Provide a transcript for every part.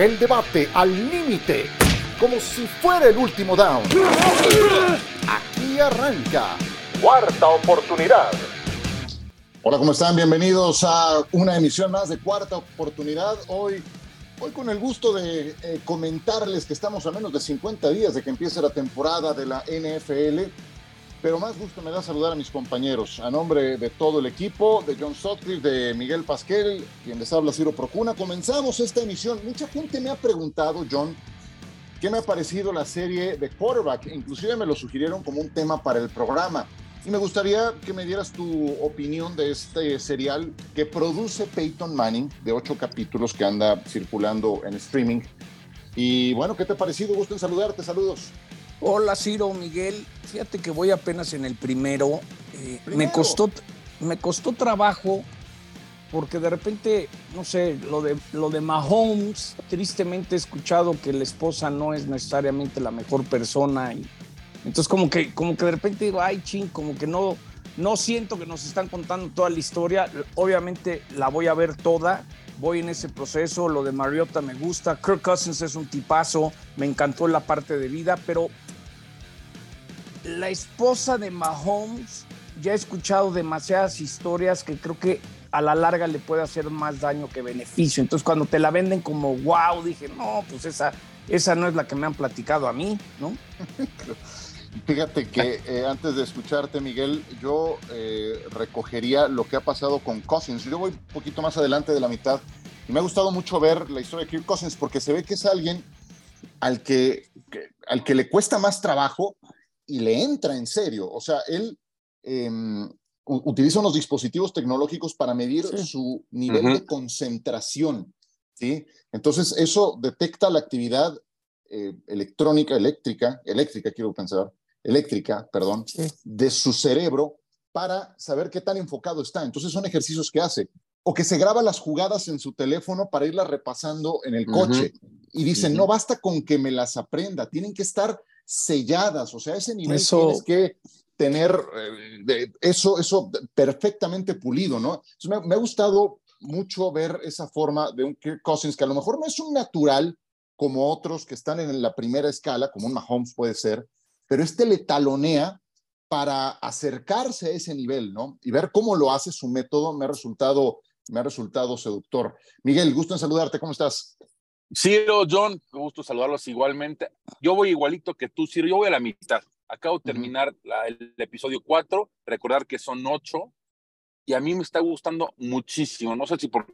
El debate al límite, como si fuera el último down. Aquí arranca. Cuarta oportunidad. Hola, ¿cómo están? Bienvenidos a una emisión más de Cuarta Oportunidad. Hoy, hoy con el gusto de eh, comentarles que estamos a menos de 50 días de que empiece la temporada de la NFL pero más gusto me da saludar a mis compañeros. A nombre de todo el equipo, de John Sutcliffe, de Miguel Pasquel, quien les habla Ciro Procuna, comenzamos esta emisión. Mucha gente me ha preguntado, John, qué me ha parecido la serie de quarterback. Inclusive me lo sugirieron como un tema para el programa. Y me gustaría que me dieras tu opinión de este serial que produce Peyton Manning, de ocho capítulos que anda circulando en streaming. Y bueno, ¿qué te ha parecido? Gusto en saludarte. Saludos. Hola Ciro, Miguel. Fíjate que voy apenas en el primero. Eh, me, costó, me costó trabajo porque de repente, no sé, lo de, lo de Mahomes, tristemente he escuchado que la esposa no es necesariamente la mejor persona. Y, entonces como que, como que de repente digo, ay, ching, como que no, no siento que nos están contando toda la historia. Obviamente la voy a ver toda, voy en ese proceso. Lo de Mariota me gusta. Kirk Cousins es un tipazo, me encantó la parte de vida, pero la esposa de Mahomes, ya he escuchado demasiadas historias que creo que a la larga le puede hacer más daño que beneficio. Entonces, cuando te la venden como wow, dije, no, pues esa, esa no es la que me han platicado a mí, ¿no? Fíjate que eh, antes de escucharte, Miguel, yo eh, recogería lo que ha pasado con Cousins. Yo voy un poquito más adelante de la mitad y me ha gustado mucho ver la historia de Kirk Cousins porque se ve que es alguien al que, al que le cuesta más trabajo y le entra en serio. O sea, él em, utiliza unos dispositivos tecnológicos para medir su nivel de concentración. ¿sí? Entonces, eso detecta la actividad eh, electrónica, eléctrica, eléctrica, quiero pensar, eléctrica, perdón, de su cerebro para saber qué tan enfocado está. Entonces, son ejercicios que hace. O que se graba las jugadas en su teléfono para irlas repasando en el coche. Y dicen, no basta con que me las aprenda, tienen que estar selladas, o sea, ese nivel tienes que tener eh, eso, eso perfectamente pulido, ¿no? me, ha gustado mucho ver esa forma de un Kirk Cousins que a lo mejor no es un natural como otros que están en la primera escala, como un Mahomes puede ser, pero este le talonea para acercarse a ese nivel, ¿no? Y ver cómo lo hace su método me ha resultado, me ha resultado seductor. Miguel, gusto en saludarte, ¿cómo estás? Ciro, John, gusto saludarlos igualmente. Yo voy igualito que tú, Ciro, yo voy a la mitad. Acabo de terminar el episodio 4, recordar que son 8, y a mí me está gustando muchísimo. No sé si por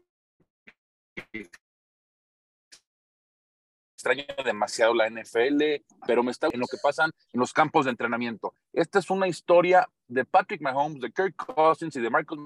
extraño demasiado la NFL, pero me está en lo que pasan en los campos de entrenamiento. Esta es una historia de Patrick Mahomes, de Kirk Cousins y de Marcus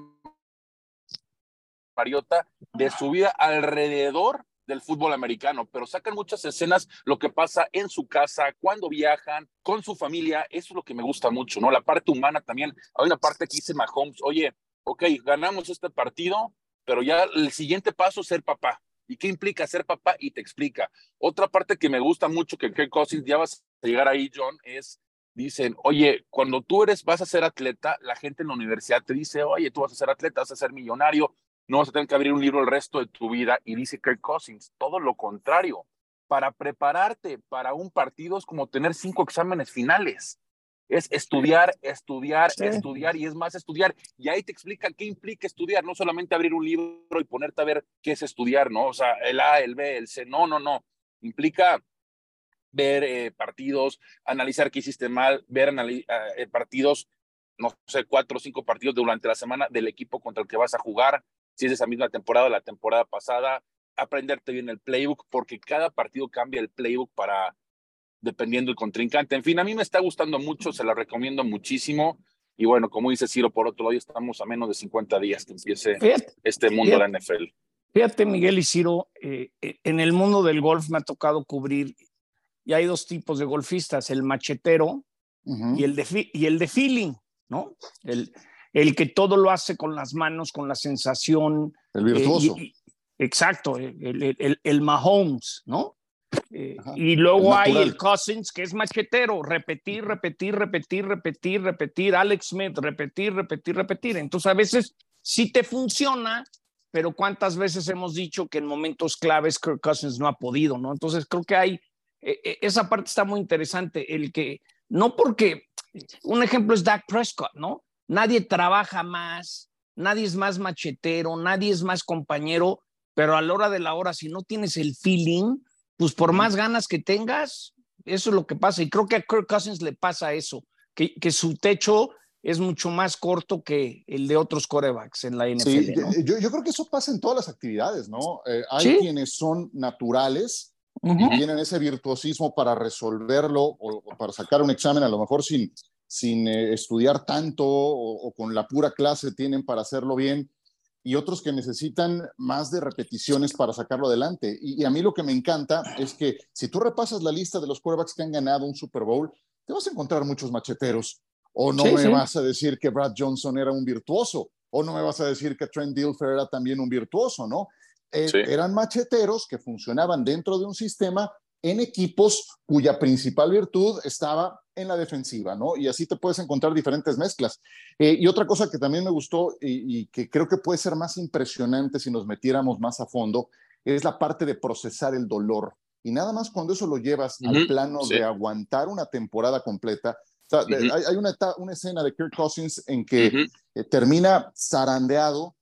Mariota, de su vida alrededor del fútbol americano, pero sacan muchas escenas lo que pasa en su casa, cuando viajan, con su familia, eso es lo que me gusta mucho, ¿no? La parte humana también, hay una parte que dice Mahomes, oye, ok, ganamos este partido, pero ya el siguiente paso es ser papá. ¿Y qué implica ser papá? Y te explica. Otra parte que me gusta mucho, que Kirk Cousins, ya vas a llegar ahí, John, es, dicen, oye, cuando tú eres, vas a ser atleta, la gente en la universidad te dice, oye, tú vas a ser atleta, vas a ser millonario, no vas a tener que abrir un libro el resto de tu vida. Y dice Kirk Cousins, todo lo contrario. Para prepararte para un partido es como tener cinco exámenes finales. Es estudiar, estudiar, estudiar y es más estudiar. Y ahí te explica qué implica estudiar, no solamente abrir un libro y ponerte a ver qué es estudiar, ¿no? O sea, el A, el B, el C, no, no, no. Implica ver eh, partidos, analizar qué hiciste mal, ver eh, partidos, no sé, cuatro o cinco partidos durante la semana del equipo contra el que vas a jugar, si es esa misma temporada, la temporada pasada, aprenderte bien el playbook, porque cada partido cambia el playbook para, dependiendo del contrincante. En fin, a mí me está gustando mucho, se la recomiendo muchísimo. Y bueno, como dice Ciro, por otro lado, estamos a menos de 50 días que empiece este mundo de la NFL. Fíjate, Miguel y Ciro, eh, eh, en el mundo del golf me ha tocado cubrir, y hay dos tipos de golfistas, el machetero y, el de, y el de feeling, ¿no? El, el que todo lo hace con las manos, con la sensación. El virtuoso. Eh, exacto, el, el, el, Mahomes, ¿no? Eh, y luego hay el Cousins, que es machetero, repetir, repetir, repetir, repetir, repetir, Alex Smith, repetir, repetir, repetir. Entonces a veces sí te funciona, pero cuántas veces hemos dicho que en momentos claves Kirk Cousins no ha podido, ¿no? Entonces creo que hay, eh, eh, esa parte está muy interesante, el que, no porque, un ejemplo es Dak Prescott, ¿no? Nadie trabaja más, nadie es más machetero, nadie es más compañero, pero a la hora de la hora, si no tienes el feeling, pues por más ganas que tengas, eso es lo que pasa. Y creo que a Kirk Cousins le pasa eso, que, que su techo es mucho más corto que el de otros corebacks en la NFL. Sí, yo, yo, creo que eso pasa en todas las actividades, ¿no? Eh, hay quienes son naturales y tienen ese virtuosismo para resolverlo o, para sacar un examen, a lo mejor sin, sin eh, estudiar tanto o, con la pura clase tienen para hacerlo bien, y otros que necesitan más de repeticiones para sacarlo adelante. Y, y, a mí lo que me encanta es que si tú repasas la lista de los quarterbacks que han ganado un Super Bowl, te vas a encontrar muchos macheteros o no me vas a decir que Brad Johnson era un virtuoso, o no me vas a decir que Trent Dilfer era también un virtuoso, ¿no? Eh, eran macheteros que funcionaban dentro de un sistema en equipos cuya principal virtud estaba en la defensiva, ¿no? Y así te puedes encontrar diferentes mezclas. Eh, y otra cosa que también me gustó y, que creo que puede ser más impresionante si nos metiéramos más a fondo, es la parte de procesar el dolor. Y nada más cuando eso lo llevas al plano de aguantar una temporada completa, hay, una, una, escena de Kirk Cousins en que eh, termina zarandeado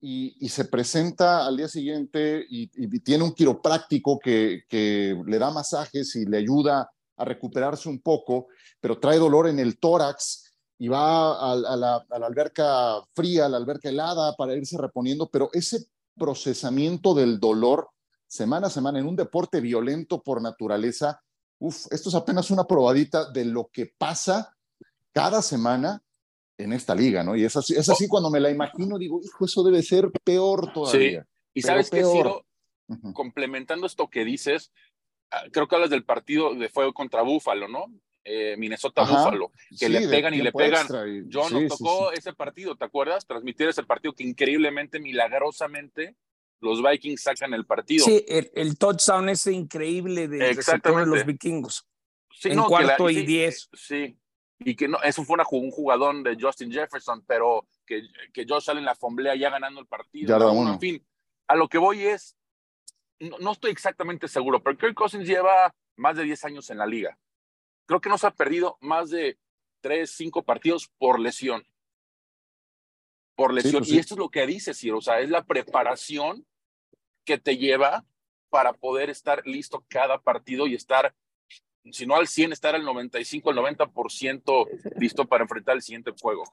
y, se presenta al día siguiente y, tiene un quiropráctico que, le da masajes y le ayuda a recuperarse un poco, pero trae dolor en el tórax y va a, la, alberca fría, a la alberca helada para irse reponiendo, pero ese procesamiento del dolor semana a semana en un deporte violento por naturaleza esto es apenas una probadita de lo que pasa cada semana en esta liga, ¿no? Y es así, es así cuando me la imagino, digo, hijo, eso debe ser peor todavía. Sí, y sabes que, Ciro, complementando esto que dices, ah, creo que hablas del partido de fuego contra Búfalo, ¿no? Eh, Minnesota Búfalo, que le pegan y le pegan. Yo no tocó ese partido, ¿te acuerdas? Transmitir ese partido que increíblemente, milagrosamente, los Vikings sacan el partido. Sí, el, touchdown ese increíble de, de los vikingos. en cuarto y diez. Sí, y que no, eso fue una, un jugadón de Justin Jefferson, pero que, que Josh Allen la fomblea ya ganando el partido. Ya En fin, a lo que voy es, no, estoy exactamente seguro, pero Kirk Cousins lleva más de 10 años en la liga. Creo que no se ha perdido más de 3, 5 partidos por lesión por lesión. Pues y esto es lo que dice Ciro, o sea, es la preparación que te lleva para poder estar listo cada partido y estar, si no al 100, estar al 95, al 90% listo para enfrentar el siguiente juego.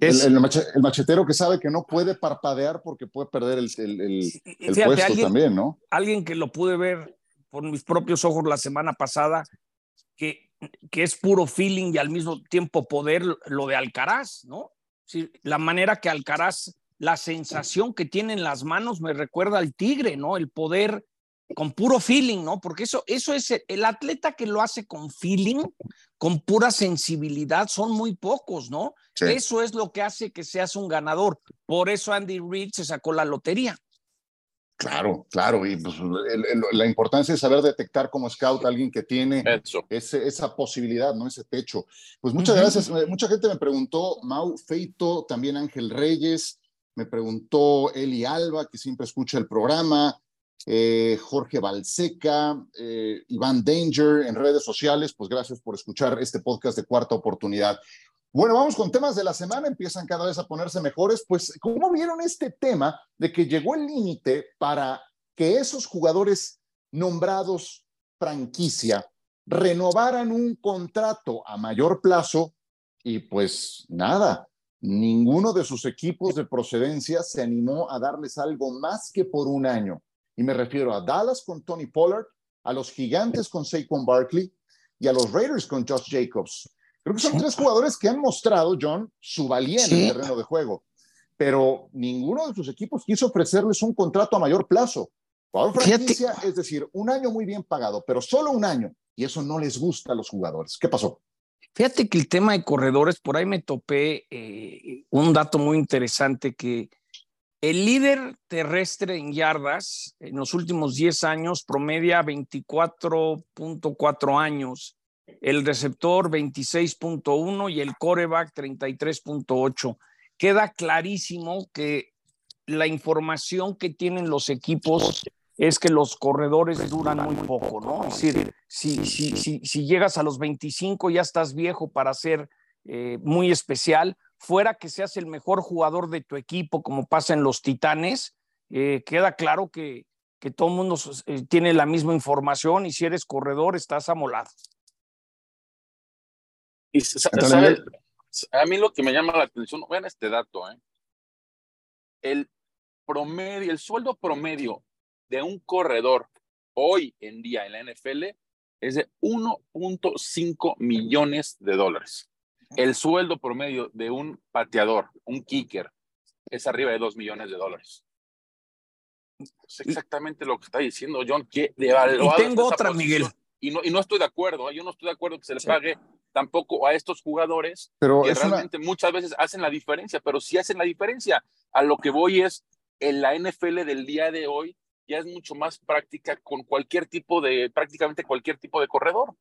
el, machetero que sabe que no puede parpadear porque puede perder el, el, puesto también, ¿no? Alguien que lo pude ver por mis propios ojos la semana pasada, que, que es puro feeling y al mismo tiempo poder, lo de Alcaraz, ¿no? la manera que Alcaraz, la sensación que tiene en las manos me recuerda al tigre, ¿no? El poder con puro feeling, ¿no? Porque eso, eso es el, atleta que lo hace con feeling, con pura sensibilidad, son muy pocos, ¿no? Eso es lo que hace que seas un ganador. Por eso Andy Reid se sacó la lotería. Claro, claro, y pues, la importancia es saber detectar como scout a alguien que tiene esa posibilidad, ¿no? Ese techo. Pues muchas gracias. Eh, mucha gente me preguntó, Mau Feito, también Ángel Reyes, me preguntó Eli Alba, que siempre escucha el programa, eh, Jorge Balseca, eh, Iván Danger en redes sociales, pues gracias por escuchar este podcast de Cuarta Oportunidad. Bueno, vamos con temas de la semana, empiezan cada vez a ponerse mejores. Pues, ¿cómo vieron este tema de que llegó el límite para que esos jugadores nombrados franquicia renovaran un contrato a mayor plazo? Y pues nada, ninguno de sus equipos de procedencia se animó a darles algo más que por un año. Y me refiero a Dallas con Tony Pollard, a los Gigantes con Saquon Barkley y a los Raiders con Josh Jacobs. Creo que son tres jugadores que han mostrado, John, su valía en el terreno de juego, pero ninguno de sus equipos quiso ofrecerles un contrato a mayor plazo. Jugador franquicia, es decir, un año muy bien pagado, pero solo un año, y eso no les gusta a los jugadores. ¿Qué pasó? Fíjate que el tema de corredores, por ahí me topé eh, un dato muy interesante que el líder terrestre en yardas en los últimos 10 años promedia 24.4 años el receptor 26.1 y el coreback 33.8. Queda clarísimo que la información que tienen los equipos es que los corredores duran muy poco, ¿no? Es decir, si, si, si, si llegas a los 25 ya estás viejo para ser eh, muy especial, fuera que seas el mejor jugador de tu equipo, como pasa en los Titanes, eh, queda claro que, que todo el mundo eh, tiene la misma información y si eres corredor estás amolado. Y a mí lo que me llama la atención, vean este dato, ¿eh? el promedio, el sueldo promedio de un corredor hoy en día en la NFL es de 1.5 millones de dólares. El sueldo promedio de un pateador, un kicker, es arriba de 2 millones de dólares. Es exactamente lo que está diciendo John, que Y tengo otra, Miguel. Y no, y no estoy de acuerdo, yo no estoy de acuerdo que se les pague tampoco a estos jugadores pero que realmente muchas veces hacen la diferencia, pero si hacen la diferencia. A lo que voy es, en la NFL del día de hoy ya es mucho más práctica con cualquier tipo de, prácticamente cualquier tipo de corredor.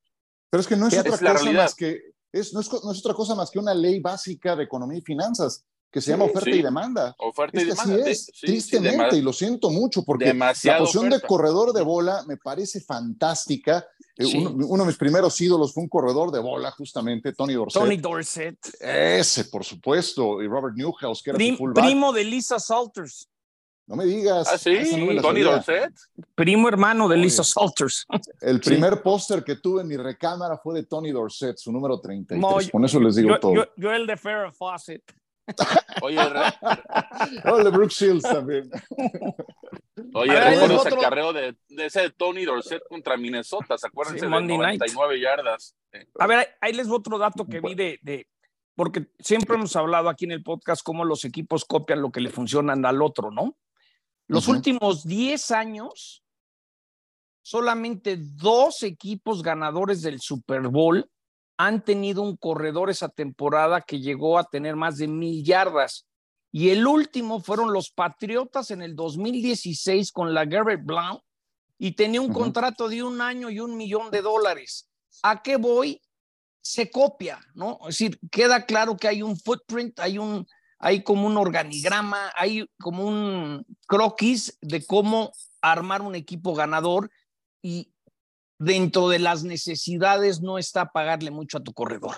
Pero es que no es otra cosa más que, es, no, es, no es otra cosa más que una ley básica de economía y finanzas que se llama oferta y demanda. Oferta y demanda. es, tristemente, y lo siento mucho, porque la posición de corredor de bola me parece fantástica. Eh, uno, de mis primeros ídolos fue un corredor de bola, justamente, Tony Dorsett. Tony Dorsett. Ese, por supuesto, y Robert Newhouse, que era Primo de Lisa Salters. No me digas. Ah, sí, Tony Dorsett. Primo hermano de Lisa Salters. El primer póster que tuve en mi recámara fue de Tony Dorsett, su número 33. Con eso les digo todo. Yo, el de Farrah Fawcett. Oye, el de Brooke Shields también. Oye, recuerdo ese carreo de, de, ese Tony Dorsett contra Minnesota, ¿se acuerdan? de 99 yardas. A ver, ahí les voy otro dato que vi de, de, porque siempre hemos hablado aquí en el podcast cómo los equipos copian lo que le funcionan al otro, ¿no? Los últimos 10 años, solamente dos equipos ganadores del Super Bowl han tenido un corredor esa temporada que llegó a tener más de mil yardas. Y el último fueron los Patriotas en el 2016 con la Garrett Blount y tenía un contrato de un año y un millón de dólares. ¿A qué voy? Se copia, ¿no? Es decir, queda claro que hay un footprint, hay un, hay como un organigrama, hay como un croquis de cómo armar un equipo ganador y dentro de las necesidades no está pagarle mucho a tu corredor.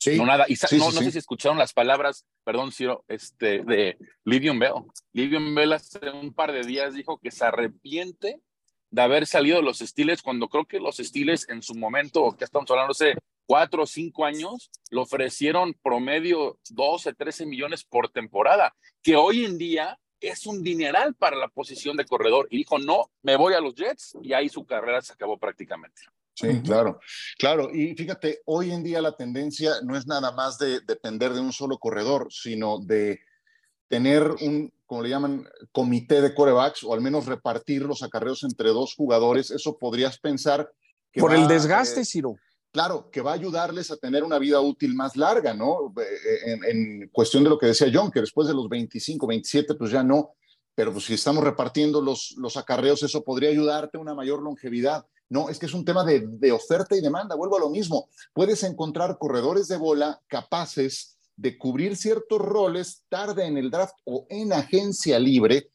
Sí, no, nada. Y no, sé si escucharon las palabras, perdón, Ciro, este, de Livion Bell. Livion Bell hace un par de días dijo que se arrepiente de haber salido de los Steelers cuando creo que los Steelers en su momento, que estamos hablando hace cuatro o cinco años, lo ofrecieron promedio 12, 13 millones por temporada, que hoy en día es un dineral para la posición de corredor. Y dijo, no, me voy a los Jets y ahí su carrera se acabó prácticamente. Sí, claro, claro. Y fíjate, hoy en día la tendencia no es nada más de depender de un solo corredor, sino de tener un, como le llaman, comité de corebacks o al menos repartir los acarreos entre dos jugadores. Eso podrías pensar. Que Por el desgaste, eh, Ciro claro, que va a ayudarles a tener una vida útil más larga, ¿no? Eh, en, cuestión de lo que decía John, que después de los 25, 27, pues ya no, pero pues si estamos repartiendo los, los acarreos, eso podría ayudarte a una mayor longevidad. No, es que es un tema de, de oferta y demanda, vuelvo a lo mismo. Puedes encontrar corredores de bola capaces de cubrir ciertos roles tarde en el draft o en agencia libre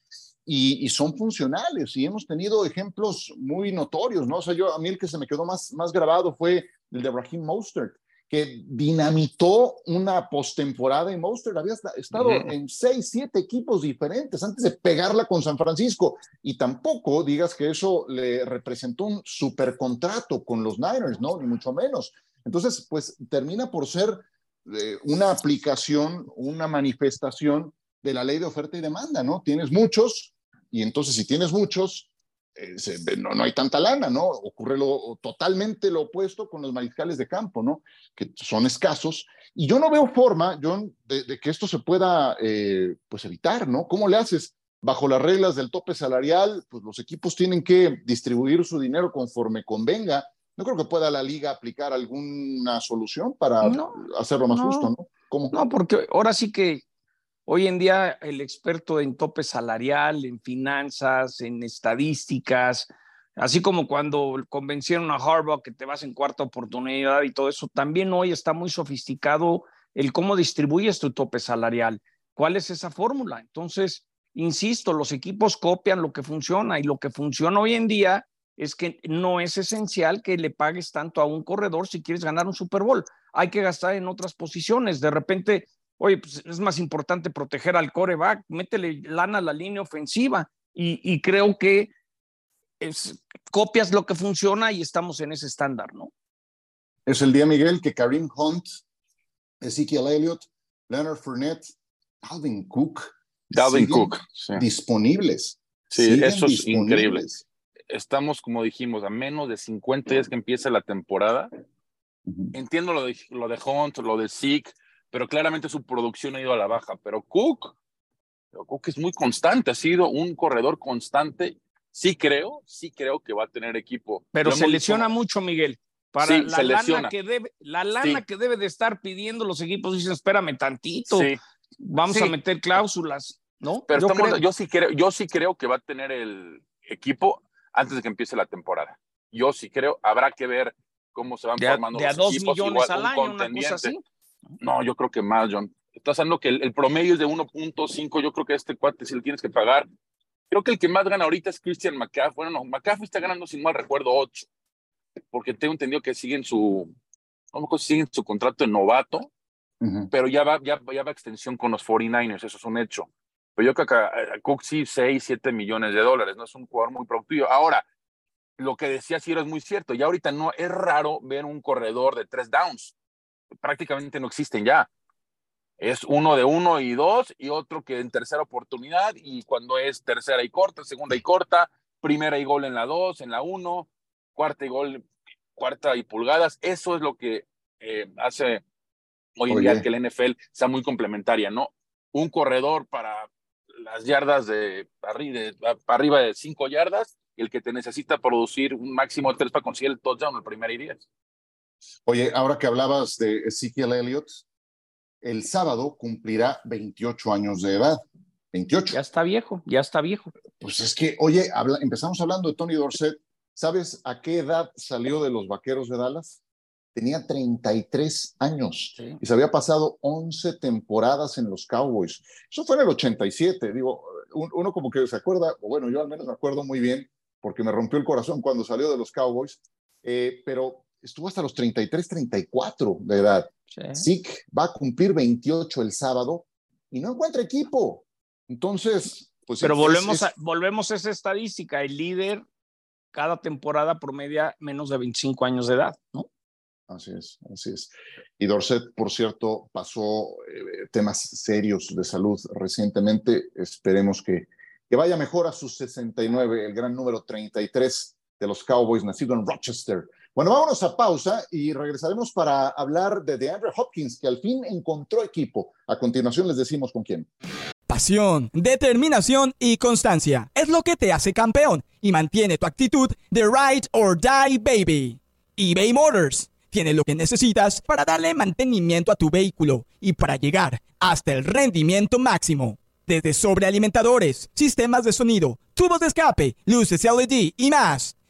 y, son funcionales y hemos tenido ejemplos muy notorios, ¿no? O sea, yo a mí el que se me quedó más, más grabado fue el de Raheem Mostert, que dinamitó una postemporada y Mostert había estado en seis, siete equipos diferentes antes de pegarla con San Francisco y tampoco digas que eso le representó un supercontrato con los Niners, ¿no? Ni mucho menos. Entonces, pues termina por ser eh, una aplicación, una manifestación de la ley de oferta y demanda, ¿no? Tienes muchos y entonces si tienes muchos, no, no, hay tanta lana, ¿no? Ocurre lo, totalmente lo opuesto con los mariscales de campo, ¿no? Que son escasos. Y yo no veo forma, John, de, que esto se pueda, eh, pues, evitar, ¿no? ¿Cómo le haces? Bajo las reglas del tope salarial, pues los equipos tienen que distribuir su dinero conforme convenga. No creo que pueda la liga aplicar alguna solución para hacerlo más justo, ¿no? ¿Cómo? No, porque ahora sí que Hoy en día el experto en tope salarial, en finanzas, en estadísticas, así como cuando convencieron a Harbaugh que te vas en cuarta oportunidad y todo eso, también hoy está muy sofisticado el cómo distribuyes tu tope salarial. ¿Cuál es esa fórmula? Entonces, insisto, los equipos copian lo que funciona y lo que funciona hoy en día es que no es esencial que le pagues tanto a un corredor si quieres ganar un Super Bowl. Hay que gastar en otras posiciones. De repente, oye, pues es más importante proteger al coreback, métele lana a la línea ofensiva. Y, creo que es, copias lo que funciona y estamos en ese estándar, ¿no? Es el día, Miguel, que Karim Hunt, Ezekiel Elliott, Leonard Fournette, Alvin Cook, Dalvin Cook, disponibles. Sí, eso es increíble. Estamos, como dijimos, a menos de 50 días que empieza la temporada. Entiendo lo de, lo de Hunt, lo de Zeke, pero claramente su producción ha ido a la baja. Pero Cook, Cook es muy constante, ha sido un corredor constante. Sí creo, sí creo que va a tener equipo. Pero se lesiona mucho, Miguel. Para la, lana que debe, la lana que debe de estar pidiendo los equipos, dicen, espérame tantito, vamos a meter cláusulas, ¿no? Pero yo, yo, sí creo, yo sí creo que va a tener el equipo antes de que empiece la temporada. Yo sí creo, habrá que ver cómo se van formando de a dos millones al año, una cosa así. No, yo creo que más, John. Estás hablando que el, promedio es de 1.5, yo creo que este cuate si le tienes que pagar. Creo que el que más gana ahorita es Christian McCaffrey. Bueno, no, McCaffrey está ganando, sin mal recuerdo, 8 porque tengo entendido que siguen su, no siguen su contrato de novato, pero ya va, ya, ya va extensión con los 49ers, eso es un hecho. Pero yo creo que a, Cook sí 6, 7 millones de dólares, no es un jugador muy productivo. Ahora, lo que decía Ciro es muy cierto, ya ahorita no es raro ver un corredor de tres downs, prácticamente no existen ya. Es uno de uno y dos, y otro que en tercera oportunidad, y cuando es tercera y corta, segunda y corta, primera y gol en la dos, en la uno, cuarta y gol, cuarta y pulgadas. Eso es lo que eh, hace hoy en día que la NFL sea muy complementaria, ¿no? Un corredor para las yardas de, de, arriba de cinco yardas y el que te necesita producir un máximo de tres para conseguir el touchdown el primer y diez. Oye, ahora que hablabas de Ezekiel Elliott, el sábado cumplirá 28 años de edad. 28. Ya está viejo, ya está viejo. Pues es que, oye, empezamos hablando de Tony Dorsett ¿Sabes a qué edad salió de los Vaqueros de Dallas? Tenía 33 años y se había pasado 11 temporadas en los Cowboys. Eso fue en el 87. Digo, uno como que se acuerda, o bueno, yo al menos me acuerdo muy bien porque me rompió el corazón cuando salió de los Cowboys, eh, pero estuvo hasta los 33, 34 de edad. Sí. va a cumplir 28 el sábado y no encuentra equipo. Entonces, pues. Pero volvemos, A, volvemos a esa estadística. El líder cada temporada promedia menos de 25 años de edad, ¿no? Así es, así es. Y Dorset, por cierto, pasó eh, temas serios de salud recientemente. Esperemos que, que vaya mejor a sus 69, el gran número 33 de los Cowboys, nacido en Rochester. Bueno, vámonos a pausa y regresaremos para hablar de DeAndre Hopkins, que al fin encontró equipo. A continuación les decimos con quién. Pasión, determinación y constancia es lo que te hace campeón y mantiene tu actitud de ride or die baby. eBay Motors tiene lo que necesitas para darle mantenimiento a tu vehículo y para llegar hasta el rendimiento máximo. Desde sobrealimentadores, sistemas de sonido, tubos de escape, luces LED y más.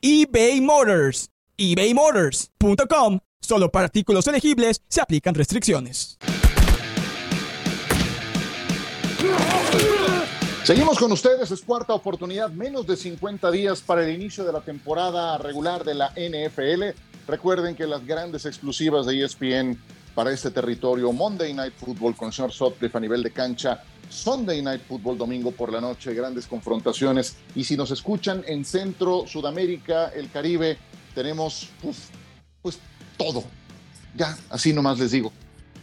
eBay Motors. ebaymotors.com Solo para artículos elegibles se aplican restricciones. Seguimos con ustedes, es cuarta oportunidad, menos de 50 días para el inicio de la temporada regular de la NFL. Recuerden que las grandes exclusivas de ESPN para este territorio, Monday Night Football con el señor Sotcliffe a nivel de cancha, Sunday Night Football domingo por la noche, grandes confrontaciones. Y si nos escuchan en Centro, Sudamérica, el Caribe, tenemos pues todo. Ya, así nomás les digo,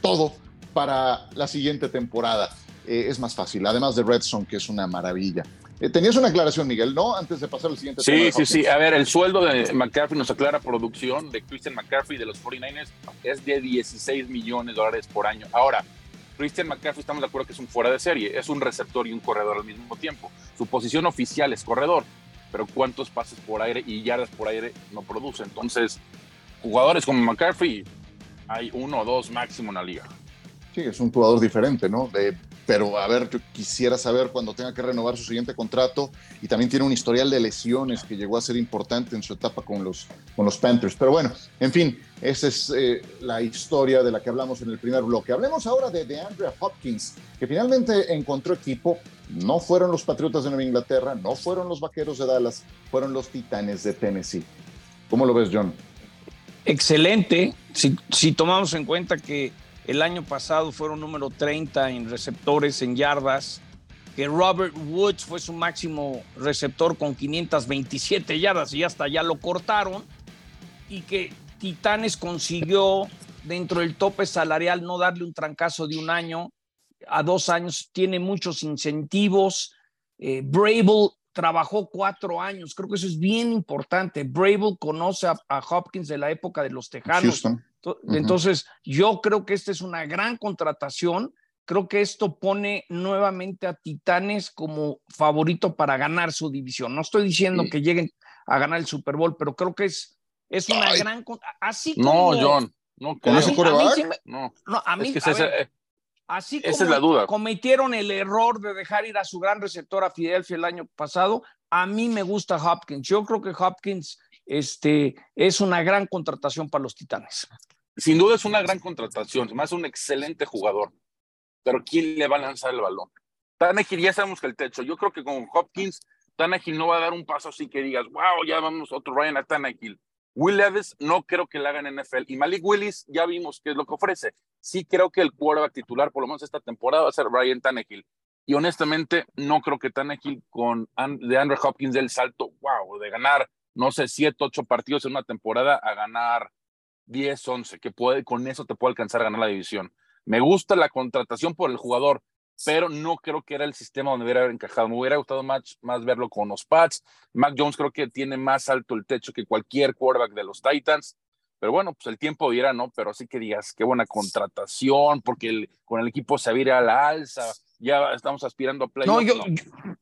todo para la siguiente temporada. Eh, es más fácil, además de Redstone, que es una maravilla. Eh, tenías una aclaración, Miguel, ¿no? Antes de pasar al siguiente sí, tema. Sí, sí, sí. A ver, el sueldo de McCaffrey nos aclara producción de Christian McCaffrey de los 49ers es de 16 millones de dólares por año. Ahora, Christian McCaffrey estamos de acuerdo que es un fuera de serie, es un receptor y un corredor al mismo tiempo. Su posición oficial es corredor, pero cuántos pases por aire y yardas por aire no produce. Entonces, jugadores como McCaffrey, hay uno o dos máximo en la liga. Sí, es un jugador diferente, ¿no? Pero a ver, yo quisiera saber cuando tenga que renovar su siguiente contrato y también tiene un historial de lesiones que llegó a ser importante en su etapa con los, con los Panthers. Pero bueno, en fin, esa es eh, la historia de la que hablamos en el primer bloque. Hablemos ahora de, de Andrea Hopkins, que finalmente encontró equipo. No fueron los Patriotas de Nueva Inglaterra, no fueron los Vaqueros de Dallas, fueron los Titanes de Tennessee. ¿Cómo lo ves, John? Excelente, si, si tomamos en cuenta que el año pasado fueron número 30 en receptores, en yardas. Que Robert Woods fue su máximo receptor con 527 yardas y hasta ya lo cortaron. Y que Titanes consiguió dentro del tope salarial no darle un trancazo de un año a dos años. Tiene muchos incentivos. Eh, Brable trabajó cuatro años. Creo que eso es bien importante. Brable conoce a, Hopkins de la época de los Tejanos. Entonces, yo creo que esta es una gran contratación. Creo que esto pone nuevamente a Titanes como favorito para ganar su división. No estoy diciendo que lleguen a ganar el Super Bowl, pero creo que es, es una gran. Así como, no, John, no, ¿con ese no. no, a mí. así como esa es la duda. cometieron el error de dejar ir a su gran receptor a Filadelfia el año pasado, a mí me gusta Hopkins. Yo creo que Hopkins este, es una gran contratación para los Titanes. Sin duda es una gran contratación, más un excelente jugador, pero ¿quién le va a lanzar el balón? Tannehill ya sabemos que el techo, yo creo que con Hopkins, Tannehill no va a dar un paso así que digas, wow, ya vamos otro Ryan a Tannehill. Will Levis no creo que le hagan en NFL. Y Malik Willis ya vimos qué es lo que ofrece. Sí creo que el quarterback titular, por lo menos esta temporada, va a ser Ryan Tannehill. Y honestamente, no creo que Tannehill con de Andrew Hopkins dé el salto, wow, de ganar no sé, siete, ocho partidos en una temporada a ganar 10, 11, que puede, con eso te puede alcanzar a ganar la división. Me gusta la contratación por el jugador, pero no creo que era el sistema donde hubiera encajado. Me hubiera gustado más, más verlo con los Pats. Mac Jones creo que tiene más alto el techo que cualquier quarterback de los Titans. Pero bueno, pues el tiempo dirá, ¿no? Pero sí que digas, qué buena contratación, porque con el equipo se va a ir a la alza. Ya estamos aspirando a play. No, yo,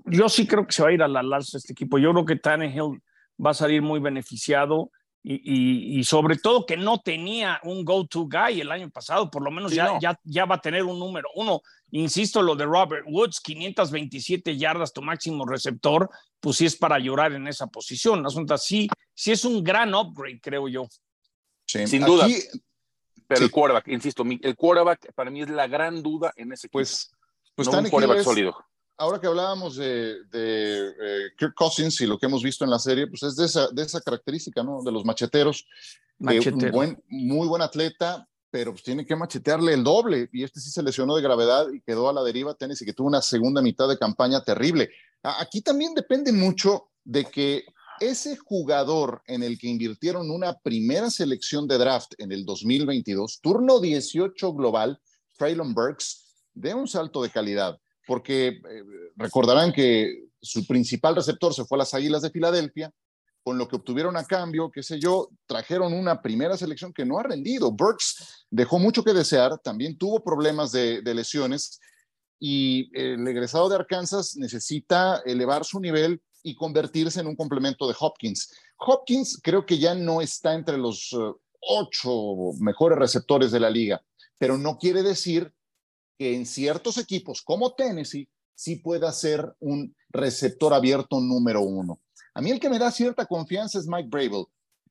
yo, sí creo que se va a ir a la alza este equipo. Yo creo que Tannehill va a salir muy beneficiado y, sobre todo que no tenía un go-to guy el año pasado, por lo menos ya, ya, ya va a tener un número uno. Insisto, lo de Robert Woods, 527 yardas, tu máximo receptor, pues sí es para llorar en esa posición. Asunta, sí, sí es un gran upgrade, creo yo. Sin duda. Pero el quarterback, insisto, el quarterback para mí es la gran duda en ese pues, Pues, no un quarterback sólido ahora que hablábamos de, eh, Kirk Cousins y lo que hemos visto en la serie, pues es de esa, de esa característica, ¿no? De los macheteros. un buen, muy buen atleta, pero pues tiene que machetearle el doble. Y este sí se lesionó de gravedad y quedó a la deriva tenis y que tuvo una segunda mitad de campaña terrible. Aquí también depende mucho de que ese jugador en el que invirtieron una primera selección de draft en el 2022, turno 18 global, Traylon Burks, de un salto de calidad porque eh, recordarán que su principal receptor se fue a las Águilas de Filadelfia, con lo que obtuvieron a cambio, qué sé yo, trajeron una primera selección que no ha rendido. Burks dejó mucho que desear, también tuvo problemas de, lesiones y el egresado de Arkansas necesita elevar su nivel y convertirse en un complemento de Hopkins. Hopkins creo que ya no está entre los eh, ocho mejores receptores de la liga, pero no quiere decir que en ciertos equipos como Tennessee sí pueda ser un receptor abierto número uno. A mí el que me da cierta confianza es Mike Brable.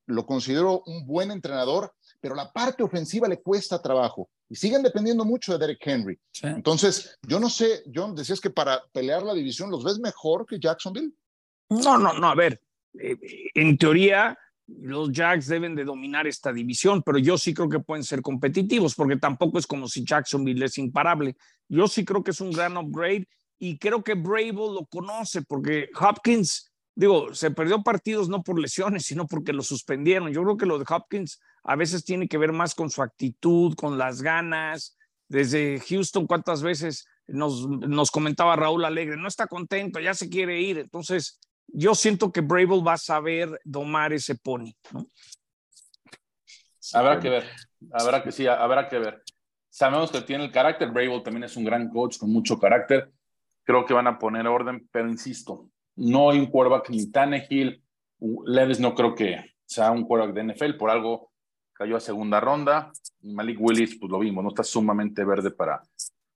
Lo considero un buen entrenador, pero la parte ofensiva le cuesta trabajo y siguen dependiendo mucho de Derek Henry. Entonces, yo no sé, John, decías que para pelear la división, ¿los ves mejor que Jacksonville? No, no, no, a ver, eh, en teoría los Jacks deben de dominar esta división, pero yo sí creo que pueden ser competitivos, porque tampoco es como si Jacksonville es imparable. Yo sí creo que es un gran upgrade y creo que Bravo lo conoce, porque Hopkins, digo, se perdió partidos no por lesiones, sino porque lo suspendieron. Yo creo que lo de Hopkins a veces tiene que ver más con su actitud, con las ganas. Desde Houston, ¿cuántas veces nos, nos comentaba Raúl Alegre? No está contento, ya se quiere ir. Entonces, yo siento que Brable va a saber domar ese pony. Habrá que ver, habrá que sí, habrá que ver. Sabemos que tiene el carácter. Brable también es un gran coach con mucho carácter. Creo que van a poner orden, pero insisto, no hay un quarterback ni Tannehill. Levis no creo que sea un quarterback de NFL. Por algo cayó a segunda ronda. Y Malik Willis, pues lo vimos, no está sumamente verde para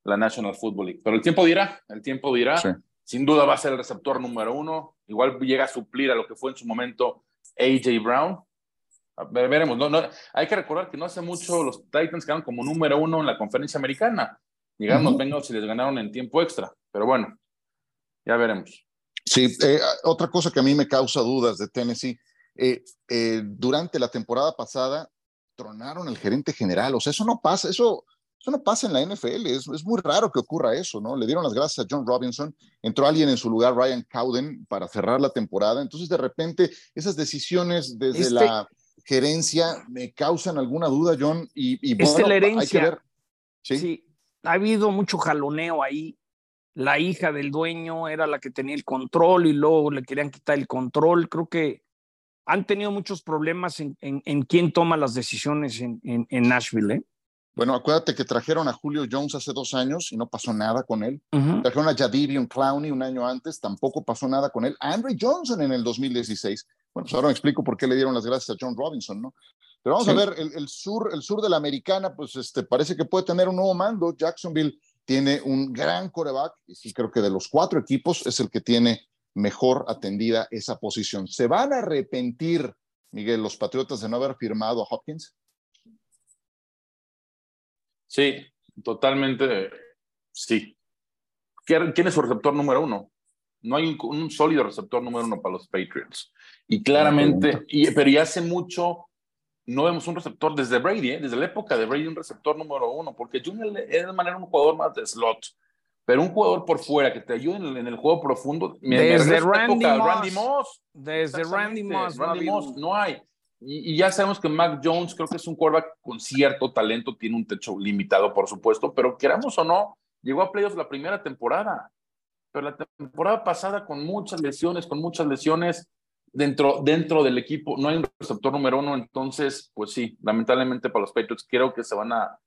la National Football League. Pero el tiempo dirá, el tiempo dirá. Sin duda va a ser el receptor número uno. Igual llega a suplir a lo que fue en su momento AJ Brown. veremos. No, no, hay que recordar que no hace mucho los Titans quedaron como número uno en la conferencia americana. Llegaron los Bengals y les ganaron en tiempo extra. Pero bueno, ya veremos. Sí, eh, otra cosa que a mí me causa dudas de Tennessee, eh, eh, durante la temporada pasada tronaron el gerente general, o sea, eso no pasa, eso, eso no pasa en la NFL, es, es, muy raro que ocurra eso, ¿no? Le dieron las gracias a John Robinson, entró alguien en su lugar, Ryan Cowden, para cerrar la temporada, entonces de repente esas decisiones desde este la gerencia me causan alguna duda, John, y, y bueno, la herencia. hay que ver. ¿Sí? ¿Sí? ha habido mucho jaloneo ahí, la hija del dueño era la que tenía el control y luego le querían quitar el control. Creo que han tenido muchos problemas en, en, quién toma las decisiones en, en, Nashville. ¿eh? Bueno, acuérdate que trajeron a Julio Jones hace dos años y no pasó nada con él. Trajeron a Jadivion Clowney un año antes, tampoco pasó nada con él. Andre Johnson en el 2016. Bueno, pues ahora me explico por qué le dieron las gracias a John Robinson, ¿no? Pero vamos a ver, el, el, sur, el sur de la americana, pues este, parece que puede tener un nuevo mando. Jacksonville tiene un gran coreback y sí creo que de los cuatro equipos es el que tiene mejor atendida esa posición. ¿Se van a arrepentir, Miguel, los Patriotas de no haber firmado a Hopkins? Sí, totalmente sí. ¿Quién es su receptor número uno? No hay un, sólido receptor número uno para los Patriots. Y claramente, y, pero ya hace mucho no vemos un receptor desde Brady, ¿eh? desde la época de Brady, un receptor número uno, porque Junior es de manera un jugador más de slot, pero un jugador por fuera que te ayude en el, juego profundo. Desde Randy, Moss. Desde Randy Moss. Randy Moss, no hay. Y, ya sabemos que Mac Jones creo que es un quarterback con cierto talento, tiene un techo limitado, por supuesto, pero queramos o no, llegó a playoffs la primera temporada. Pero la temporada pasada con muchas lesiones, con muchas lesiones, dentro, dentro del equipo no hay un receptor número uno, entonces, pues sí, lamentablemente para los Patriots creo que se van a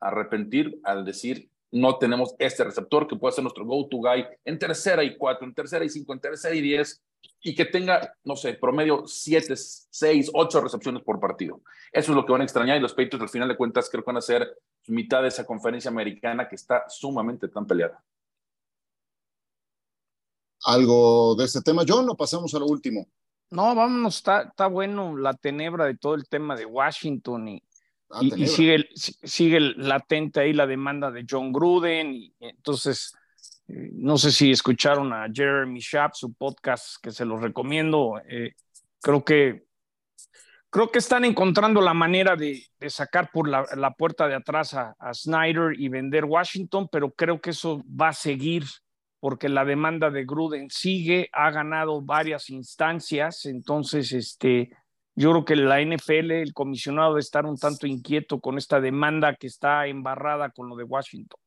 arrepentir al decir no tenemos este receptor que pueda ser nuestro go-to guy en tercera y cuatro, en tercera y cinco, en tercera y diez, y que tenga, no sé, promedio siete, seis, ocho recepciones por partido. Eso es lo que van a extrañar y los Patriots al final de cuentas creo que van a ser mitad de esa conferencia americana que está sumamente tan peleada. ¿Algo de este tema, John, o pasamos a lo último? No, vámonos, está, está bueno la tenebra de todo el tema de Washington y, ah, y, sigue, sigue latente ahí la demanda de John Gruden. Y, entonces, no sé si escucharon a Jeremy Schaap, su podcast, que se los recomiendo. Eh, creo que creo que están encontrando la manera de, sacar por la, la, puerta de atrás a, a, Snyder y vender Washington, pero creo que eso va a seguir porque la demanda de Gruden sigue, ha ganado varias instancias, entonces este, yo creo que la NFL, el comisionado debe estar un tanto inquieto con esta demanda que está embarrada con lo de Washington.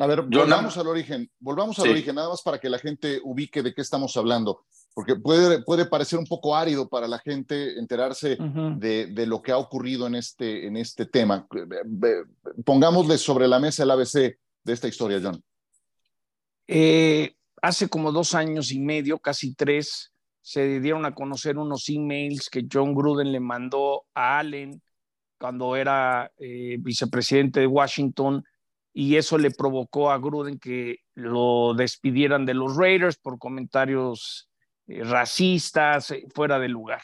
A ver, volvamos al origen, volvamos al origen, nada más para que la gente ubique de qué estamos hablando, porque puede, puede parecer un poco árido para la gente enterarse de, de, lo que ha ocurrido en este, en este tema. Pongámosle sobre la mesa el ABC de esta historia, John. Eh, hace como dos años y medio, casi tres, se dieron a conocer unos emails que John Gruden le mandó a Allen cuando era eh, vicepresidente de Washington y eso le provocó a Gruden que lo despidieran de los Raiders por comentarios eh, racistas, fuera de lugar.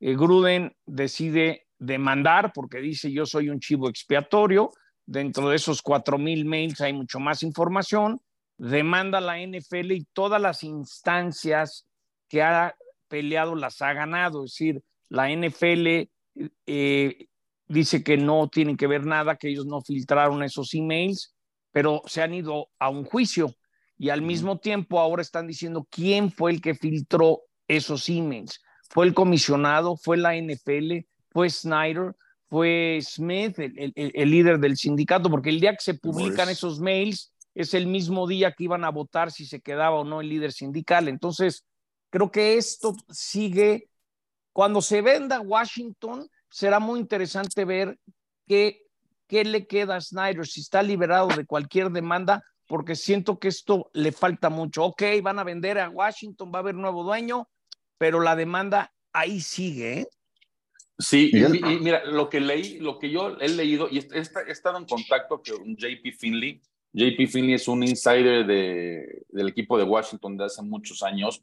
Gruden decide demandar porque dice yo soy un chivo expiatorio, dentro de esos cuatro mil mails hay mucho más información demanda la NFL y todas las instancias que ha peleado las ha ganado. Es decir, la NFL eh, dice que no tienen que ver nada, que ellos no filtraron esos emails, pero se han ido a un juicio y al mismo tiempo ahora están diciendo quién fue el que filtró esos emails. Fue el comisionado, fue la NFL, fue Snyder, fue Smith, el, el líder del sindicato, porque el día que se publican esos mails, es el mismo día que iban a votar si se quedaba o no el líder sindical. Entonces, creo que esto sigue, cuando se venda Washington, será muy interesante ver qué ¿qué le queda a Snyder si está liberado de cualquier demanda? Porque siento que esto le falta mucho. Ok, van a vender a Washington, va a haber nuevo dueño, pero la demanda ahí sigue. ¿eh? Sí, y, mira, lo que leí, lo que yo he leído, y he, estado en contacto con JP Finley. JP Finley es un insider de, del equipo de Washington de hace muchos años.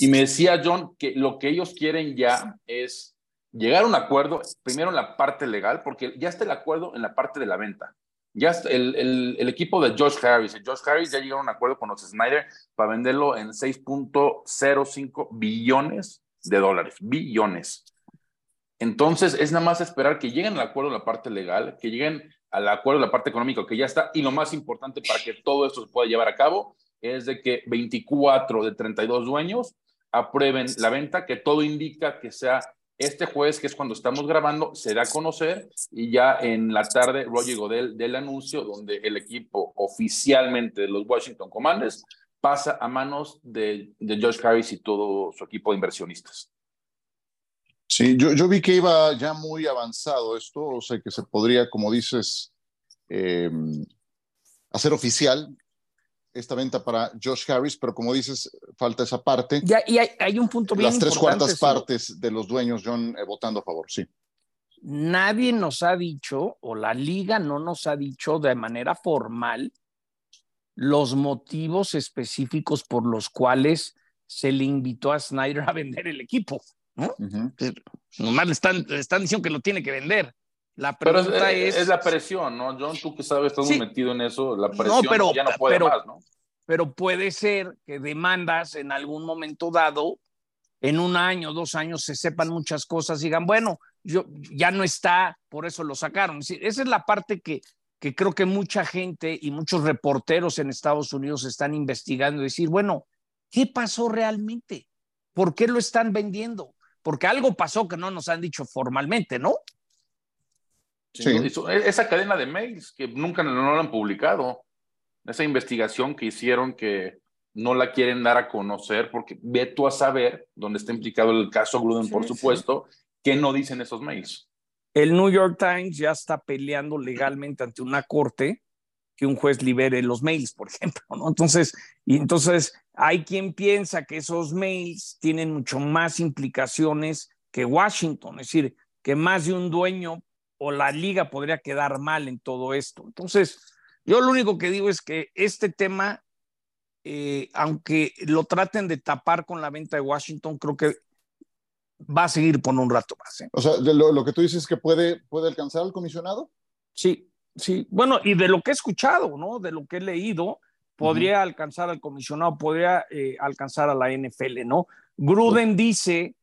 Y me decía John que lo que ellos quieren ya es llegar a un acuerdo, primero en la parte legal, porque ya está el acuerdo en la parte de la venta. Ya el, el, el, equipo de Josh Harris, Josh Harris ya llegó a un acuerdo con los Snyder para venderlo en 6.05 billones de dólares, billones. Entonces es nada más esperar que lleguen al acuerdo en la parte legal, que lleguen al acuerdo en la parte económica, que ya está, y lo más importante para que todo esto se pueda llevar a cabo es de que 24 de 32 dueños aprueben la venta, que todo indica que sea este jueves, que es cuando estamos grabando, se da a conocer y ya en la tarde Roger Godel del anuncio donde el equipo oficialmente de los Washington Commanders pasa a manos de, de Josh Harris y todo su equipo de inversionistas. Sí, yo, yo vi que iba ya muy avanzado esto, o sea que se podría, como dices, eh, hacer oficial esta venta para Josh Harris, pero como dices, falta esa parte. Ya, y hay, un punto bien Las tres cuartas partes de los dueños, John, eh, votando a favor, sí. Nadie nos ha dicho, o la liga no nos ha dicho de manera formal, los motivos específicos por los cuales se le invitó a Snyder a vender el equipo. ¿no? Nomás le están, están diciendo que lo tiene que vender. La pregunta es, es, la presión, ¿no? John, tú que sabes, estás metido en eso, la presión pero, ya no puede más, ¿no? Pero puede ser que demandas en algún momento dado, en un año, dos años, se sepan muchas cosas digan, bueno, yo, ya no está, por eso lo sacaron. esa es la parte que, que creo que mucha gente y muchos reporteros en Estados Unidos están investigando decir, bueno, ¿qué pasó realmente? ¿Por qué lo están vendiendo? Porque algo pasó que no nos han dicho formalmente, ¿no? Esa cadena de mails que nunca no lo han publicado, esa investigación que hicieron que no la quieren dar a conocer porque ve tú a saber dónde está implicado el caso Gruden, por supuesto, que no dicen esos mails. El New York Times ya está peleando legalmente ante una corte que un juez libere los mails, por ejemplo, ¿no? Entonces, y entonces hay quien piensa que esos mails tienen mucho más implicaciones que Washington, es decir, que más de un dueño o la liga podría quedar mal en todo esto. Entonces, yo lo único que digo es que este tema, eh, aunque lo traten de tapar con la venta de Washington, creo que va a seguir por un rato más. ¿eh? O sea, lo, que tú dices es que puede, puede alcanzar al comisionado. Sí, sí. Bueno, y de lo que he escuchado, ¿no? De lo que he leído, podría alcanzar al comisionado, podría eh, alcanzar a la NFL, ¿no? Gruden dice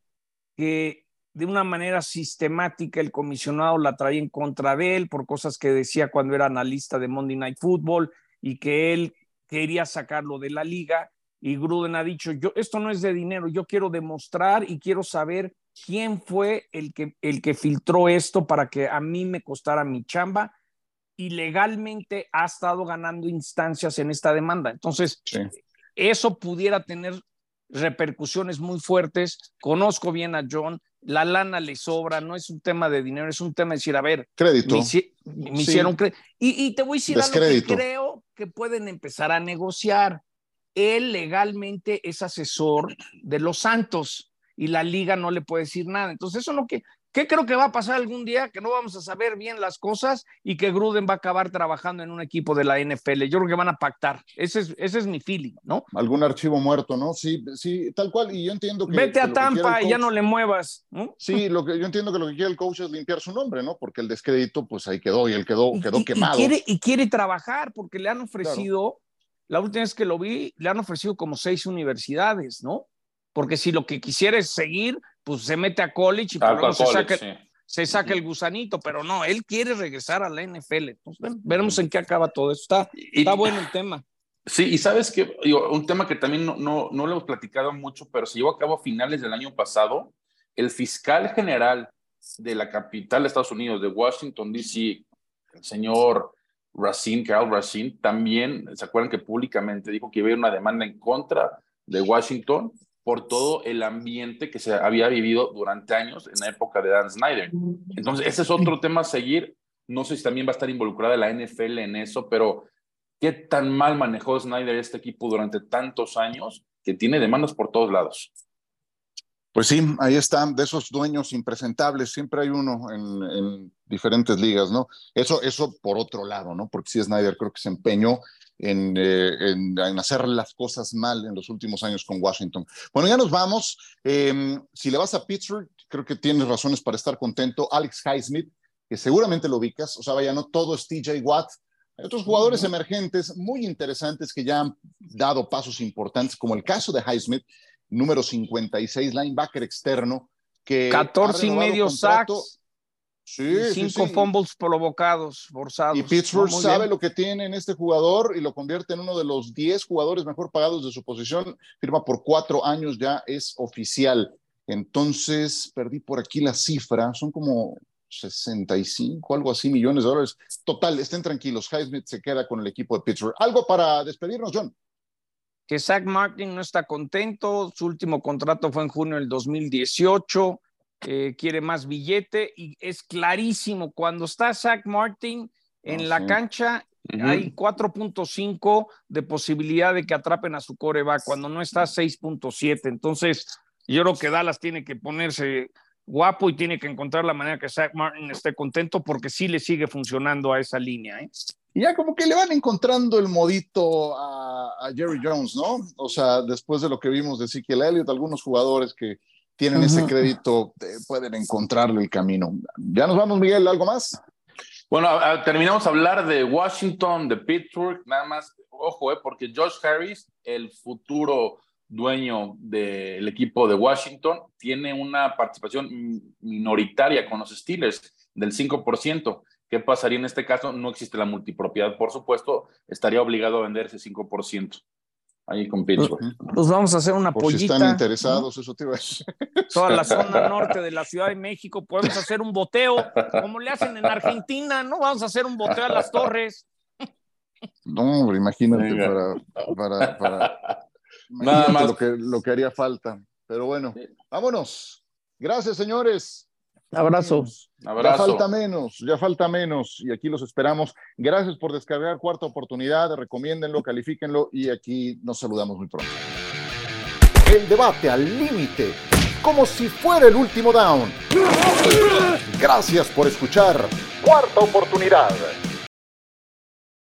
que de una manera sistemática el comisionado la traía en contra de él por cosas que decía cuando era analista de Monday Night Football y que él quería sacarlo de la liga y Gruden ha dicho, yo esto no es de dinero, yo quiero demostrar y quiero saber quién fue el que el que filtró esto para que a mí me costara mi chamba y legalmente ha estado ganando instancias en esta demanda. Entonces, eso pudiera tener repercusiones muy fuertes. Conozco bien a John, la lana le sobra, no es un tema de dinero, es un tema de decir, a ver, crédito. Me, hicieron y, te voy a decir algo que creo que pueden empezar a negociar. Él legalmente es asesor de los Santos y la liga no le puede decir nada. Entonces, eso es lo que ¿Qué creo que va a pasar algún día? Que no vamos a saber bien las cosas y que Gruden va a acabar trabajando en un equipo de la NFL. Yo creo que van a pactar. Ese es, ese es mi feeling, ¿no? Algún archivo muerto, ¿no? Sí, sí, tal cual. Y yo entiendo que. Vete a Tampa y ya no le muevas. Sí, lo que yo entiendo que lo que quiere el coach es limpiar su nombre, ¿no? Porque el descrédito, pues ahí quedó y él quedó, quedó quemado. Y quiere, y quiere trabajar porque le han ofrecido, la última vez que lo vi, le han ofrecido como seis universidades, ¿no? Porque si lo que quisiera es seguir, pues se mete a college y por luego se, saca, se saca el gusanito, pero no, él quiere regresar a la NFL. Entonces, veremos en qué acaba todo esto. Está, está bueno el tema. Sí, y sabes que un tema que también no, no, no lo hemos platicado mucho, pero se llevó a cabo a finales del año pasado. El fiscal general de la capital de Estados Unidos, de Washington, D.C., el señor Racine, Carl Racine, también, ¿se acuerdan que públicamente dijo que iba a haber una demanda en contra de Washington por todo el ambiente que se había vivido durante años en la época de Dan Snyder. Entonces, ese es otro tema a seguir. No sé si también va a estar involucrada la NFL en eso, pero qué tan mal manejó Snyder este equipo durante tantos años que tiene demandas por todos lados. Pues sí, ahí están, de esos dueños impresentables, siempre hay uno en, diferentes ligas, ¿no? Eso, eso por otro lado, ¿no? Porque sí, Snyder creo que se empeñó en, eh, en, hacer las cosas mal en los últimos años con Washington. Bueno, ya nos vamos. Em, si le vas a Pittsburgh, creo que tienes razones para estar contento. Alex Highsmith, que seguramente lo ubicas, o sea, vaya, no todo es TJ Watt. Hay otros jugadores emergentes muy interesantes que ya han dado pasos importantes, como el caso de Highsmith, número 56, linebacker externo. Que 14 y medio sacks. Sí, cinco fumbles provocados, forzados. Y Pittsburgh sabe lo que tiene en este jugador y lo convierte en uno de los 10 jugadores mejor pagados de su posición. Firma por cuatro años, ya es oficial. Entonces, perdí por aquí la cifra, son como 65, algo así, millones de dólares. Total, estén tranquilos, Highsmith se queda con el equipo de Pittsburgh. ¿Algo para despedirnos, John? Que Zach Martin no está contento, su último contrato fue en junio del 2018, eh, quiere más billete y es clarísimo, cuando está Zach Martin en ah, la cancha hay 4.5 de posibilidad de que atrapen a su coreback, cuando no está 6.7, entonces yo creo que Dallas tiene que ponerse guapo y tiene que encontrar la manera que Zach Martin esté contento porque sí le sigue funcionando a esa línea. ¿eh? Y ya como que le van encontrando el modito a, Jerry Jones, ¿no? O sea, después de lo que vimos de Ezekiel Elliott, algunos jugadores que tienen ese crédito eh, pueden encontrarle el camino. Ya nos vamos, Miguel, ¿algo más? Bueno, terminamos a hablar de Washington, de Pittsburgh, nada más, ojo, eh, porque Josh Harris, el futuro dueño del equipo de Washington, tiene una participación minoritaria con los Steelers del 5%. ¿Qué pasaría en este caso? No existe la multipropiedad, por supuesto, estaría obligado a vender ese 5%. Ahí con Pittsburgh. Pues vamos a hacer una por pollita. Si están interesados, eso te iba a decir. Toda la zona norte de la Ciudad de México, podemos hacer un boteo, como le hacen en Argentina, ¿no? Vamos a hacer un boteo a las torres. No, imagínate para, para, para Nada más. Lo que, lo que haría falta. Pero bueno, vámonos. Gracias, señores. Abrazo. Ya falta menos, ya falta menos y aquí los esperamos. Gracias por descargar Cuarta Oportunidad, recomiéndenlo, califíquenlo y aquí nos saludamos muy pronto. El debate al límite, como si fuera el último down. Gracias por escuchar Cuarta Oportunidad.